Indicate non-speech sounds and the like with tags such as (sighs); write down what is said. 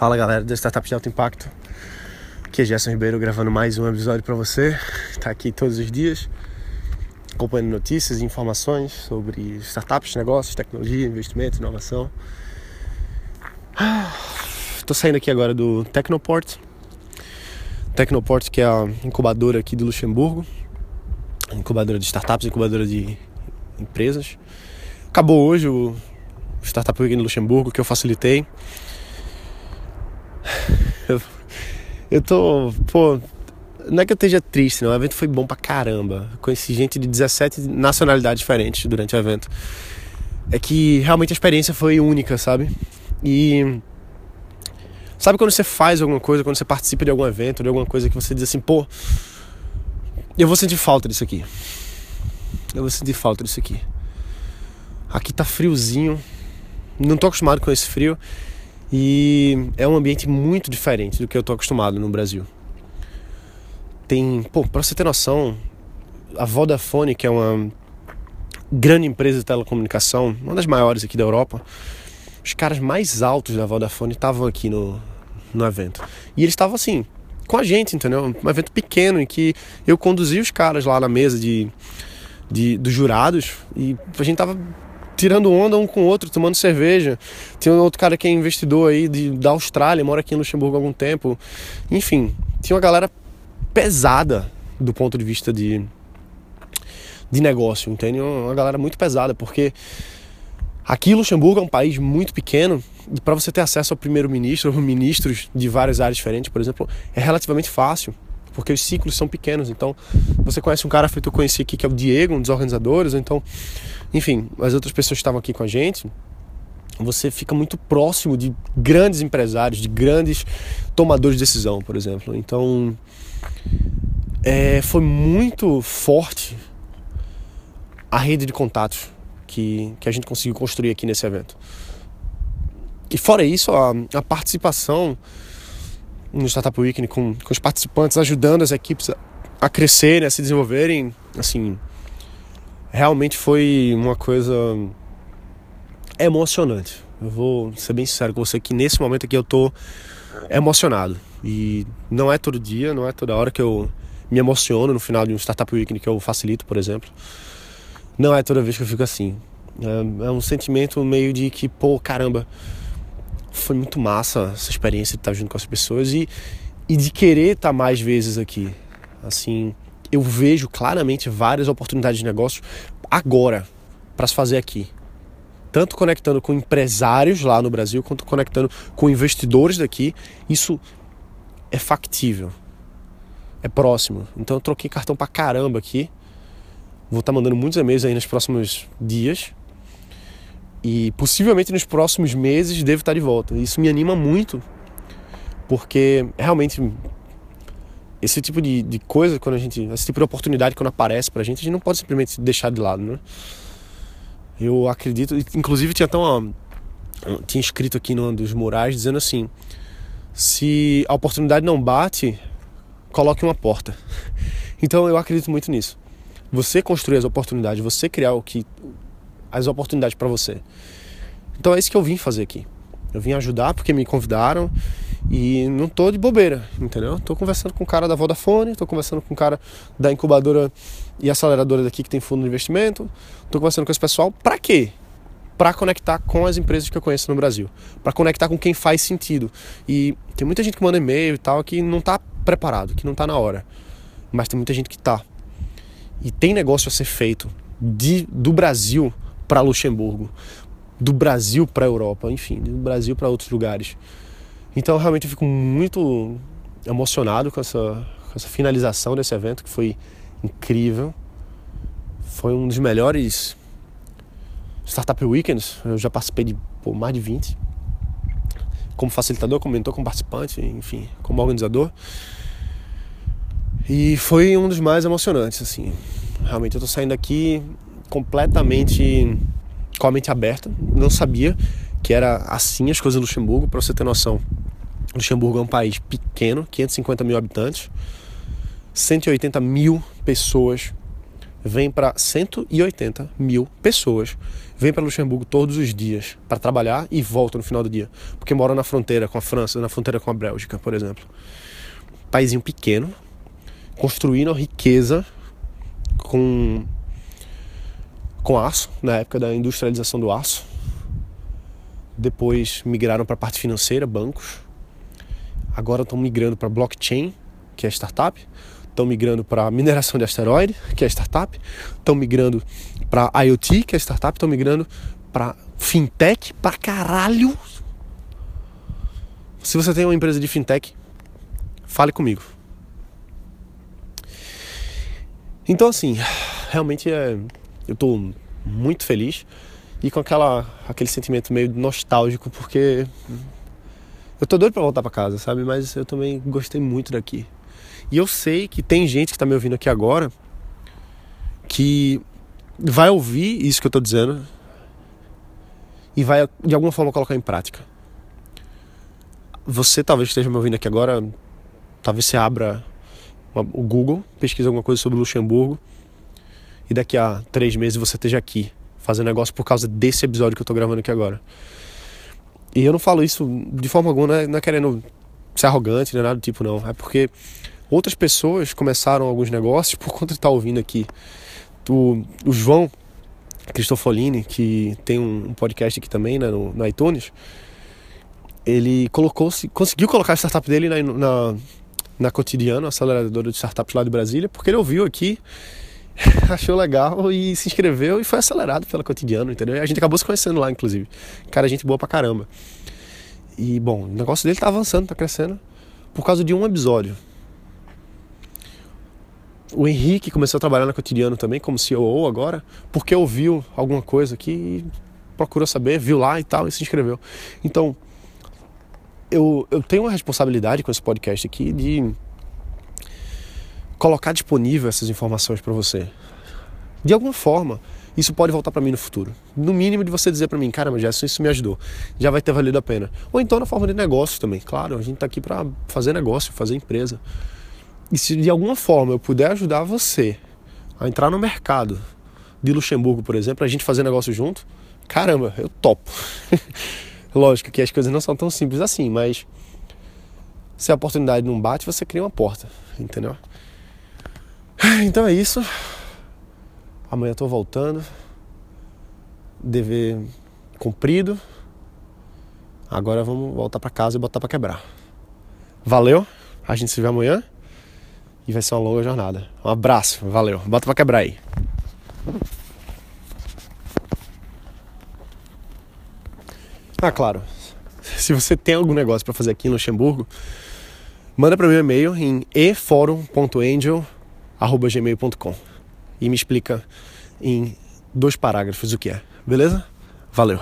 Fala galera da Startup de Alto Impacto. Aqui é Gerson Ribeiro gravando mais um episódio para você. Tá aqui todos os dias acompanhando notícias e informações sobre startups, negócios, tecnologia, investimento, inovação. Tô saindo aqui agora do Tecnoport. Tecnoport que é a incubadora aqui do Luxemburgo. Incubadora de startups, incubadora de empresas. Acabou hoje o Startup Week no Luxemburgo que eu facilitei. Eu, tô. Pô, não é que eu esteja triste, não. O evento foi bom pra caramba. Conheci gente de 17 nacionalidades diferentes durante o evento. É que realmente a experiência foi única, sabe? E. Sabe quando você faz alguma coisa, quando você participa de algum evento, de alguma coisa que você diz assim, pô, eu vou sentir falta disso aqui. Eu vou sentir falta disso aqui. Aqui tá friozinho. Não tô acostumado com esse frio. E é um ambiente muito diferente do que eu tô acostumado no Brasil. Tem, pô, para você ter noção, a Vodafone, que é uma grande empresa de telecomunicação, uma das maiores aqui da Europa, os caras mais altos da Vodafone estavam aqui no, no evento. E eles estavam assim, com a gente, entendeu? Um evento pequeno em que eu conduzi os caras lá na mesa de, de dos jurados e a gente tava tirando onda um com o outro, tomando cerveja. Tinha outro cara que é investidor aí de, da Austrália, mora aqui em Luxemburgo há algum tempo. Enfim, tinha uma galera pesada do ponto de vista de, de negócio, entende? Uma galera muito pesada, porque aqui Luxemburgo é um país muito pequeno e para você ter acesso ao primeiro-ministro ou ministros de várias áreas diferentes, por exemplo, é relativamente fácil porque os ciclos são pequenos. Então, você conhece um cara feito eu conheci aqui, que é o Diego, um dos organizadores, então, enfim, as outras pessoas que estavam aqui com a gente. Você fica muito próximo de grandes empresários, de grandes tomadores de decisão, por exemplo. Então, é, foi muito forte a rede de contatos que, que a gente conseguiu construir aqui nesse evento. E fora isso, a, a participação no Startup Weekend com, com os participantes, ajudando as equipes a, crescerem, a se desenvolverem, assim, realmente foi uma coisa emocionante. Eu vou ser bem sincero com você que nesse momento aqui eu tô emocionado. E não é todo dia, não é toda hora que eu me emociono no final de um Startup Weekend que eu facilito, por exemplo. Não é toda vez que eu fico assim. É, é um sentimento meio de que, pô, caramba, foi muito massa essa experiência de estar junto com as pessoas e, e de querer estar mais vezes aqui. Assim, eu vejo claramente várias oportunidades de negócio agora para se fazer aqui. Tanto conectando com empresários lá no Brasil, quanto conectando com investidores daqui. Isso é factível. É próximo. Então eu troquei cartão pra caramba aqui. Vou estar mandando muitos e-mails aí nos próximos dias e possivelmente nos próximos meses devo estar de volta. Isso me anima muito, porque realmente esse tipo de, de coisa, quando a gente, esse tipo de oportunidade quando aparece pra gente, a gente não pode simplesmente deixar de lado, né? Eu acredito, inclusive tinha tão tinha escrito aqui num dos murais dizendo assim: se a oportunidade não bate, coloque uma porta. (laughs) Então eu acredito muito nisso. Você construir as oportunidades, você criar o que as oportunidades para você. Então é isso que eu vim fazer aqui. Eu vim ajudar porque me convidaram e não tô de bobeira, entendeu? Tô conversando com o cara da Vodafone, tô conversando com o cara da incubadora e aceleradora daqui que tem fundo de investimento, tô conversando com esse pessoal para quê? Para conectar com as empresas que eu conheço no Brasil, para conectar com quem faz sentido. E tem muita gente que manda e-mail e tal que não tá preparado, que não tá na hora. Mas tem muita gente que tá. E tem negócio a ser feito de, do Brasil para Luxemburgo, do Brasil para a Europa, enfim, do Brasil para outros lugares. Então realmente eu fico muito emocionado com essa, com essa finalização desse evento que foi incrível. Foi um dos melhores Startup Weekends. Eu já participei de pô, mais de 20. Como facilitador, como mentor, como participante, enfim, como organizador. E foi um dos mais emocionantes, assim. Realmente eu tô saindo aqui completamente com a mente aberta, não sabia que era assim as coisas em Luxemburgo, para você ter noção. Luxemburgo é um país pequeno, 550 mil habitantes, 180 mil pessoas vem para 180 mil pessoas. Vem para Luxemburgo todos os dias para trabalhar e volta no final do dia. Porque mora na fronteira com a França, na fronteira com a Bélgica, por exemplo. Paizinho pequeno, construindo riqueza com, com aço, na época da industrialização do aço. Depois migraram para a parte financeira, bancos. Agora estão migrando para blockchain, que é startup estão migrando para mineração de asteroide, que é startup, estão migrando para IoT, que é startup, estão migrando para fintech para caralho. Se você tem uma empresa de fintech, fale comigo. Então assim, realmente é, eu estou muito feliz e com aquela aquele sentimento meio nostálgico porque eu tô doido para voltar para casa, sabe? Mas eu também gostei muito daqui. E eu sei que tem gente que está me ouvindo aqui agora que vai ouvir isso que eu estou dizendo e vai de alguma forma colocar em prática. Você talvez esteja me ouvindo aqui agora, talvez você abra o Google, pesquise alguma coisa sobre Luxemburgo e daqui a três meses você esteja aqui fazendo negócio por causa desse episódio que eu estou gravando aqui agora. E eu não falo isso de forma alguma, não é, é querendo ser arrogante, é nada do tipo, não. É porque Outras pessoas começaram alguns negócios por conta de estar ouvindo aqui. O, o João Cristofolini, que tem um podcast aqui também né, no, no iTunes, ele colocou conseguiu colocar a startup dele na, na, na Cotidiano, aceleradora de startups lá de Brasília, porque ele ouviu aqui, (laughs) achou legal e se inscreveu e foi acelerado pela Cotidiano, entendeu? E a gente acabou se conhecendo lá, inclusive. Cara, gente boa pra caramba. E, bom, o negócio dele tá avançando, tá crescendo, por causa de um episódio o Henrique começou a trabalhar no cotidiano também, como CEO agora, porque ouviu alguma coisa que procurou saber, viu lá e tal, e se inscreveu. Então, eu, eu tenho uma responsabilidade com esse podcast aqui de colocar disponível essas informações para você. De alguma forma, isso pode voltar para mim no futuro. No mínimo de você dizer para mim, caramba, Gerson, isso me ajudou. Já vai ter valido a pena. Ou então na forma de negócio também. Claro, a gente está aqui para fazer negócio, fazer empresa. E se de alguma forma eu puder ajudar você a entrar no mercado de Luxemburgo, por exemplo, a gente fazer negócio junto, caramba, eu topo. (laughs) Lógico que as coisas não são tão simples assim, mas se a oportunidade não bate, você cria uma porta, entendeu? (sighs) Então é isso. Amanhã tô voltando. Dever cumprido. Agora vamos voltar para casa e botar para quebrar. Valeu. A gente se vê amanhã e vai ser uma longa jornada. Um abraço, valeu. Bota pra quebrar aí. Ah, claro. Se você tem algum negócio para fazer aqui em Luxemburgo, manda para meu e-mail em eforum.angel@gmail.com e me explica em dois parágrafos o que é. Beleza? Valeu.